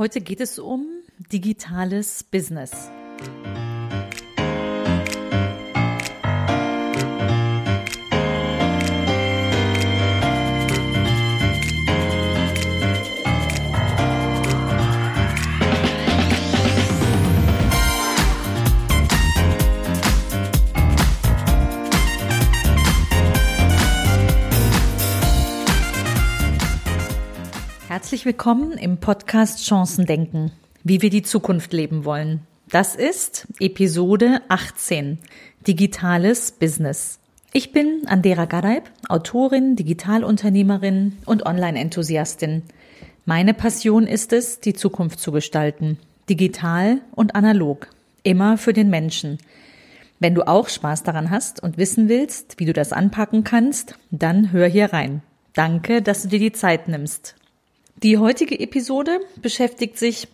Heute geht es um digitales Business. Herzlich willkommen im Podcast Chancen denken, wie wir die Zukunft leben wollen. Das ist Episode 18, Digitales Business. Ich bin Andera Gareib, Autorin, Digitalunternehmerin und Online-Enthusiastin. Meine Passion ist es, die Zukunft zu gestalten, digital und analog, immer für den Menschen. Wenn du auch Spaß daran hast und wissen willst, wie du das anpacken kannst, dann hör hier rein. Danke, dass du dir die Zeit nimmst. Die heutige Episode beschäftigt sich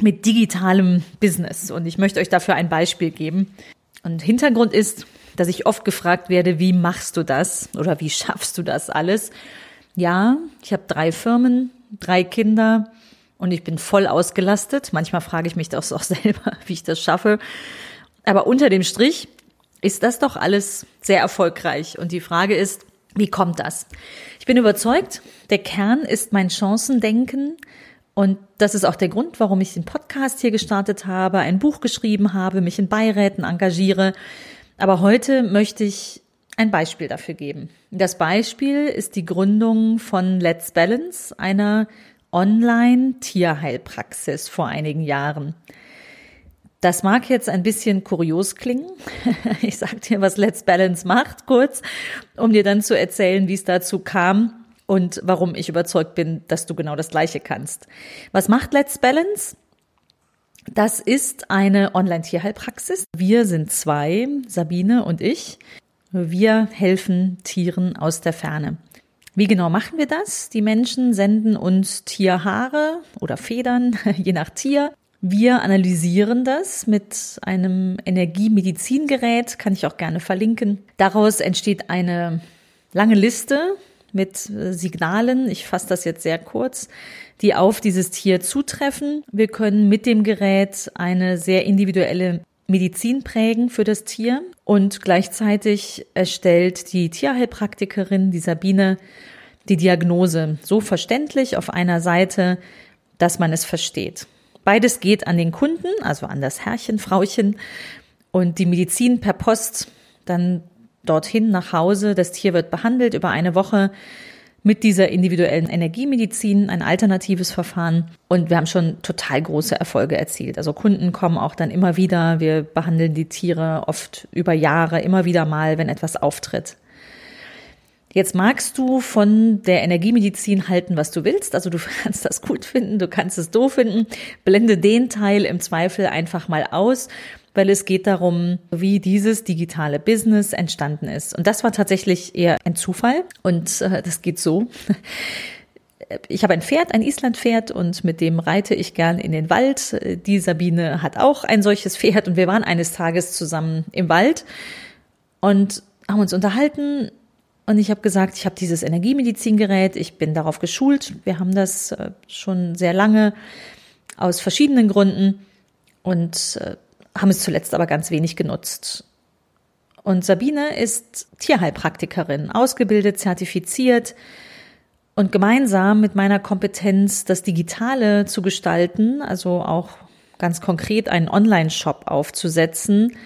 mit digitalem Business und ich möchte euch dafür ein Beispiel geben. Und Hintergrund ist, dass ich oft gefragt werde, wie machst du das oder wie schaffst du das alles? Ja, ich habe drei Firmen, drei Kinder und ich bin voll ausgelastet. Manchmal frage ich mich das auch selber, wie ich das schaffe. Aber unter dem Strich ist das doch alles sehr erfolgreich. Und die Frage ist, wie kommt das? Ich bin überzeugt, der Kern ist mein Chancendenken. Und das ist auch der Grund, warum ich den Podcast hier gestartet habe, ein Buch geschrieben habe, mich in Beiräten engagiere. Aber heute möchte ich ein Beispiel dafür geben. Das Beispiel ist die Gründung von Let's Balance, einer Online-Tierheilpraxis vor einigen Jahren. Das mag jetzt ein bisschen kurios klingen. Ich sage dir, was Let's Balance macht, kurz, um dir dann zu erzählen, wie es dazu kam und warum ich überzeugt bin, dass du genau das Gleiche kannst. Was macht Let's Balance? Das ist eine Online-Tierheilpraxis. Wir sind zwei, Sabine und ich. Wir helfen Tieren aus der Ferne. Wie genau machen wir das? Die Menschen senden uns Tierhaare oder Federn, je nach Tier, wir analysieren das mit einem Energiemedizingerät, kann ich auch gerne verlinken. Daraus entsteht eine lange Liste mit äh, Signalen, ich fasse das jetzt sehr kurz, die auf dieses Tier zutreffen. Wir können mit dem Gerät eine sehr individuelle Medizin prägen für das Tier und gleichzeitig erstellt die Tierheilpraktikerin, die Sabine, die Diagnose so verständlich auf einer Seite, dass man es versteht. Beides geht an den Kunden, also an das Herrchen, Frauchen und die Medizin per Post dann dorthin nach Hause. Das Tier wird behandelt über eine Woche mit dieser individuellen Energiemedizin, ein alternatives Verfahren. Und wir haben schon total große Erfolge erzielt. Also Kunden kommen auch dann immer wieder. Wir behandeln die Tiere oft über Jahre, immer wieder mal, wenn etwas auftritt. Jetzt magst du von der Energiemedizin halten, was du willst. Also du kannst das gut finden, du kannst es doof finden. Blende den Teil im Zweifel einfach mal aus, weil es geht darum, wie dieses digitale Business entstanden ist. Und das war tatsächlich eher ein Zufall. Und äh, das geht so. Ich habe ein Pferd, ein Islandpferd und mit dem reite ich gern in den Wald. Die Sabine hat auch ein solches Pferd und wir waren eines Tages zusammen im Wald und haben uns unterhalten und ich habe gesagt, ich habe dieses Energiemedizingerät, ich bin darauf geschult. Wir haben das äh, schon sehr lange aus verschiedenen Gründen und äh, haben es zuletzt aber ganz wenig genutzt. Und Sabine ist Tierheilpraktikerin, ausgebildet, zertifiziert und gemeinsam mit meiner Kompetenz, das Digitale zu gestalten, also auch ganz konkret einen Online-Shop aufzusetzen,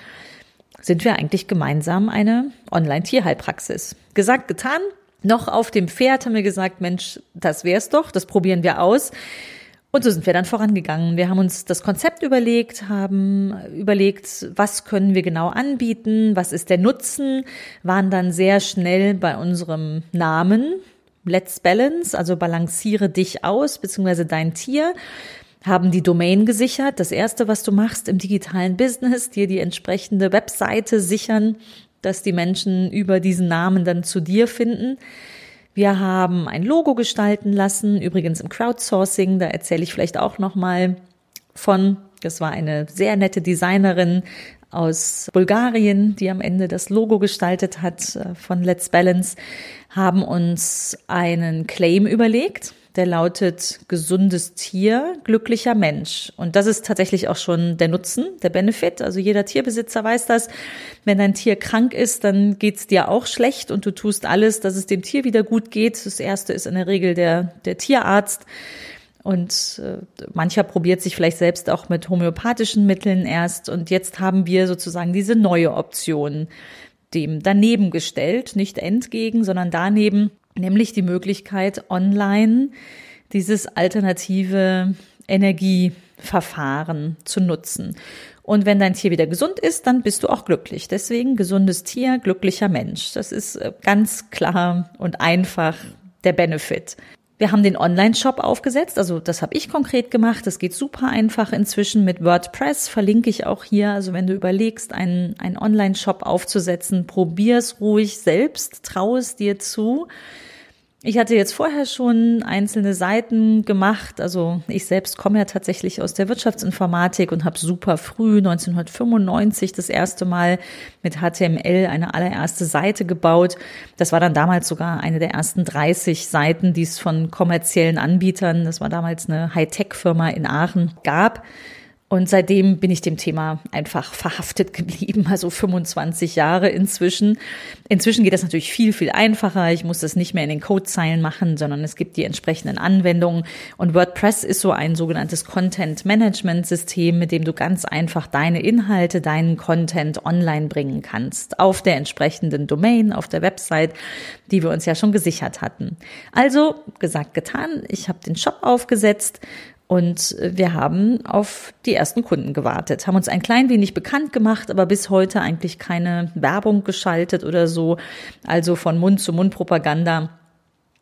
sind wir eigentlich gemeinsam eine Online-Tierheilpraxis. Gesagt, getan. Noch auf dem Pferd haben wir gesagt, Mensch, das wär's doch, das probieren wir aus. Und so sind wir dann vorangegangen. Wir haben uns das Konzept überlegt, haben überlegt, was können wir genau anbieten, was ist der Nutzen, waren dann sehr schnell bei unserem Namen Let's Balance, also balanciere dich aus, beziehungsweise dein Tier haben die Domain gesichert. Das erste, was du machst im digitalen Business, dir die entsprechende Webseite sichern, dass die Menschen über diesen Namen dann zu dir finden. Wir haben ein Logo gestalten lassen, übrigens im Crowdsourcing, da erzähle ich vielleicht auch noch mal von. Das war eine sehr nette Designerin aus Bulgarien, die am Ende das Logo gestaltet hat äh, von Let's Balance, haben uns einen Claim überlegt der lautet gesundes Tier, glücklicher Mensch. Und das ist tatsächlich auch schon der Nutzen, der Benefit. Also jeder Tierbesitzer weiß das. Wenn dein Tier krank ist, dann geht's dir auch schlecht und du tust alles, dass es dem Tier wieder gut geht. Das erste ist in der Regel der, der Tierarzt. Und äh, mancher probiert sich vielleicht selbst auch mit homöopathischen Mitteln erst. Und jetzt haben wir sozusagen diese neue Option dem daneben gestellt, nicht entgegen, sondern daneben, nämlich die Möglichkeit, online dieses alternative Energieverfahren zu nutzen. Und wenn dein Tier wieder gesund ist, dann bist du auch glücklich. Deswegen gesundes Tier, glücklicher Mensch. Das ist äh, ganz klar und einfach der Benefit. Wir haben den Online-Shop aufgesetzt, also das habe ich konkret gemacht. Das geht super einfach inzwischen mit WordPress, verlinke ich auch hier. Also wenn du überlegst, einen, einen Online-Shop aufzusetzen, probier's ruhig selbst, trau es dir zu. Ich hatte jetzt vorher schon einzelne Seiten gemacht. Also ich selbst komme ja tatsächlich aus der Wirtschaftsinformatik und habe super früh 1995 das erste Mal mit HTML eine allererste Seite gebaut. Das war dann damals sogar eine der ersten 30 Seiten, die es von kommerziellen Anbietern, das war damals eine Hightech-Firma in Aachen, gab. Und seitdem bin ich dem Thema einfach verhaftet geblieben, also 25 Jahre inzwischen. Inzwischen geht das natürlich viel, viel einfacher. Ich muss das nicht mehr in den Codezeilen machen, sondern es gibt die entsprechenden Anwendungen. Und WordPress ist so ein sogenanntes Content Management System, mit dem du ganz einfach deine Inhalte, deinen Content online bringen kannst. Auf der entsprechenden Domain, auf der Website, die wir uns ja schon gesichert hatten. Also, gesagt, getan. Ich habe den Shop aufgesetzt und wir haben auf die ersten Kunden gewartet, haben uns ein klein wenig bekannt gemacht, aber bis heute eigentlich keine Werbung geschaltet oder so. Also von Mund zu Mund Propaganda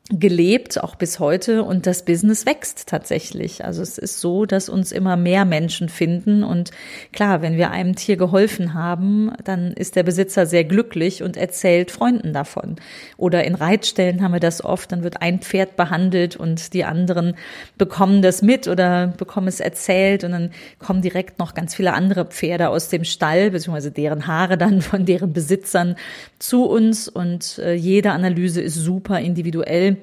gelebt, auch bis heute. Und das Business wächst tatsächlich. Also es ist so, dass uns immer mehr Menschen finden. Und klar, wenn wir einem Tier geholfen haben, dann ist der Besitzer sehr glücklich und erzählt Freunden davon. Oder in Reitstellen haben wir das oft. Dann wird ein Pferd behandelt und die anderen bekommen das mit oder bekommen es erzählt. Und dann kommen direkt noch ganz viele andere Pferde aus dem Stall, beziehungsweise deren Haare dann von deren Besitzern zu uns. Und äh, jede Analyse ist super individuell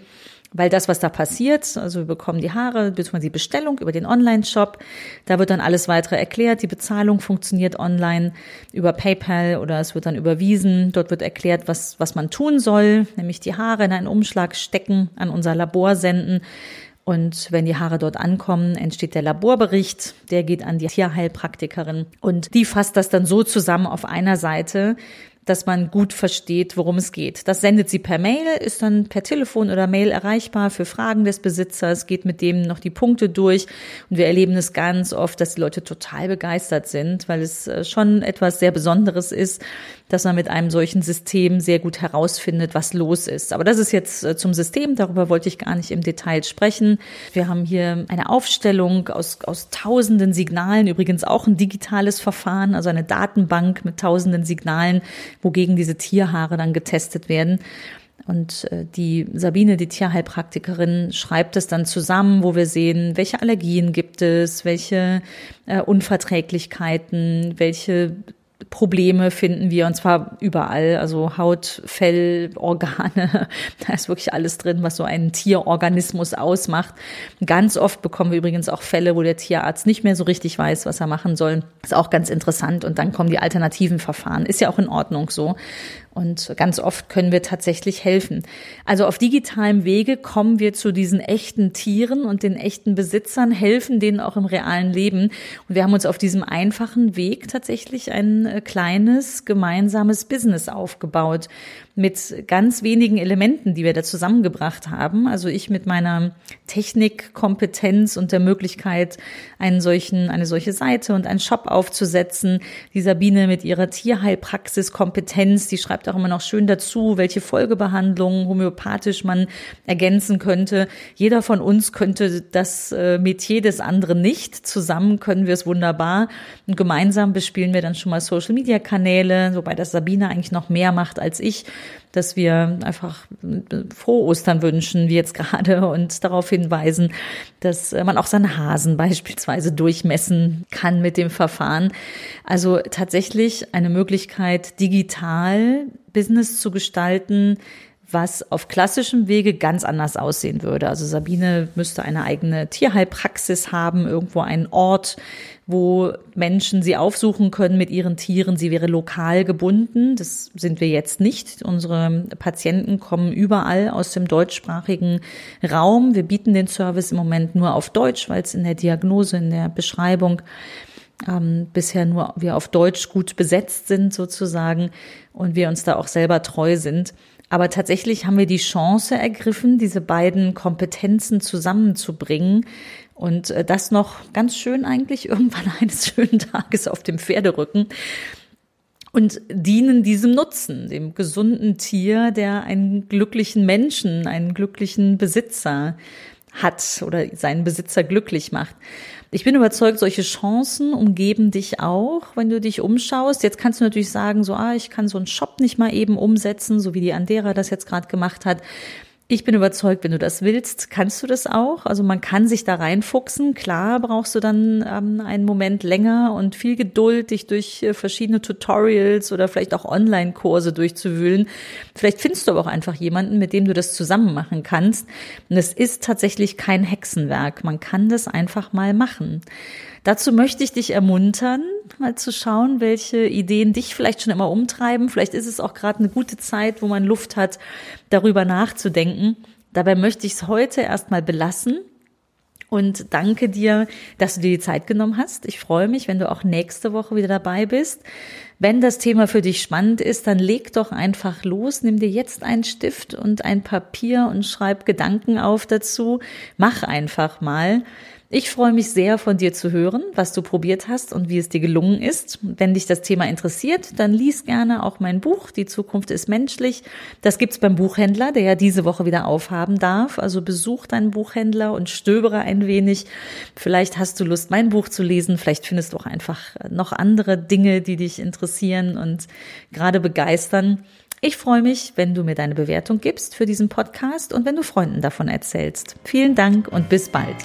weil das, was da passiert, also wir bekommen die Haare, beziehungsweise die Bestellung über den Online-Shop, da wird dann alles weitere erklärt. Die Bezahlung funktioniert online über PayPal oder es wird dann überwiesen. Dort wird erklärt, was, was man tun soll, nämlich die Haare in einen Umschlag stecken, an unser Labor senden. Und wenn die Haare dort ankommen, entsteht der Laborbericht, der geht an die Tierheilpraktikerin und die fasst das dann so zusammen auf einer Seite, dass man gut versteht, worum es geht. Das sendet sie per Mail, ist dann per Telefon oder Mail erreichbar für Fragen des Besitzers, geht mit dem noch die Punkte durch. Und wir erleben es ganz oft, dass die Leute total begeistert sind, weil es äh, schon etwas sehr Besonderes ist, dass man mit einem solchen System sehr gut herausfindet, was los ist. Aber das ist jetzt äh, zum System, darüber wollte ich gar nicht im Detail sprechen. Wir haben hier eine Aufstellung aus, aus tausenden Signalen, übrigens auch ein digitales Verfahren, also eine Datenbank mit tausenden Signalen, wogegen diese Tierhaare dann getestet werden. Und äh, die Sabine, die Tierheilpraktikerin, schreibt es dann zusammen, wo wir sehen, welche Allergien gibt es, welche äh, Unverträglichkeiten, welche Probleme finden wir und zwar überall, also Haut, Fell, Organe, da ist wirklich alles drin, was so einen Tierorganismus ausmacht. Ganz oft bekommen wir übrigens auch Fälle, wo der Tierarzt nicht mehr so richtig weiß, was er machen soll. Ist auch ganz interessant und dann kommen die alternativen Verfahren. Ist ja auch in Ordnung so. Und ganz oft können wir tatsächlich helfen. Also auf digitalem Wege kommen wir zu diesen echten Tieren und den echten Besitzern, helfen denen auch im realen Leben. Und wir haben uns auf diesem einfachen Weg tatsächlich ein äh, kleines gemeinsames Business aufgebaut mit ganz wenigen Elementen, die wir da zusammengebracht haben. Also ich mit meiner Technikkompetenz und der Möglichkeit, einen solchen, eine solche Seite und einen Shop aufzusetzen. Die Sabine mit ihrer Tierheilpraxiskompetenz, die schreibt auch immer noch schön dazu, welche Folgebehandlungen homöopathisch man ergänzen könnte. Jeder von uns könnte das äh, Metier des anderen nicht. Zusammen können wir es wunderbar. Und gemeinsam bespielen wir dann schon mal Social Media Kanäle, wobei das Sabine eigentlich noch mehr macht als ich dass wir einfach frohe Ostern wünschen, wie jetzt gerade, und darauf hinweisen, dass man auch seine Hasen beispielsweise durchmessen kann mit dem Verfahren. Also tatsächlich eine Möglichkeit, digital Business zu gestalten, was auf klassischem Wege ganz anders aussehen würde. Also Sabine müsste eine eigene Tierheilpraxis haben, irgendwo einen Ort, wo Menschen sie aufsuchen können mit ihren Tieren. Sie wäre lokal gebunden. Das sind wir jetzt nicht. Unsere Patienten kommen überall aus dem deutschsprachigen Raum. Wir bieten den Service im Moment nur auf Deutsch, weil es in der Diagnose, in der Beschreibung ähm, bisher nur wir auf Deutsch gut besetzt sind sozusagen und wir uns da auch selber treu sind. Aber tatsächlich haben wir die Chance ergriffen, diese beiden Kompetenzen zusammenzubringen und äh, das noch ganz schön eigentlich irgendwann eines schönen Tages auf dem Pferderücken und dienen diesem Nutzen, dem gesunden Tier, der einen glücklichen Menschen, einen glücklichen Besitzer hat oder seinen Besitzer glücklich macht. Ich bin überzeugt, solche Chancen umgeben dich auch, wenn du dich umschaust. Jetzt kannst du natürlich sagen, so, ah, ich kann so einen Shop nicht mal eben umsetzen, so wie die Andera das jetzt gerade gemacht hat. Ich bin überzeugt, wenn du das willst, kannst du das auch. Also man kann sich da reinfuchsen. Klar brauchst du dann ähm, einen Moment länger und viel Geduld, dich durch äh, verschiedene Tutorials oder vielleicht auch Online-Kurse durchzuwühlen. Vielleicht findest du aber auch einfach jemanden, mit dem du das zusammen machen kannst. Und es ist tatsächlich kein Hexenwerk. Man kann das einfach mal machen. Dazu möchte ich dich ermuntern, mal zu schauen, welche Ideen dich vielleicht schon immer umtreiben. Vielleicht ist es auch gerade eine gute Zeit, wo man Luft hat, darüber nachzudenken. Dabei möchte ich es heute erstmal belassen und danke dir, dass du dir die Zeit genommen hast. Ich freue mich, wenn du auch nächste Woche wieder dabei bist. Wenn das Thema für dich spannend ist, dann leg doch einfach los, nimm dir jetzt einen Stift und ein Papier und schreib Gedanken auf dazu. Mach einfach mal. Ich freue mich sehr, von dir zu hören, was du probiert hast und wie es dir gelungen ist. Wenn dich das Thema interessiert, dann lies gerne auch mein Buch, Die Zukunft ist menschlich. Das gibt's beim Buchhändler, der ja diese Woche wieder aufhaben darf. Also besuch deinen Buchhändler und stöbere ein wenig. Vielleicht hast du Lust, mein Buch zu lesen. Vielleicht findest du auch einfach noch andere Dinge, die dich interessieren und gerade begeistern. Ich freue mich, wenn du mir deine Bewertung gibst für diesen Podcast und wenn du Freunden davon erzählst. Vielen Dank und bis bald.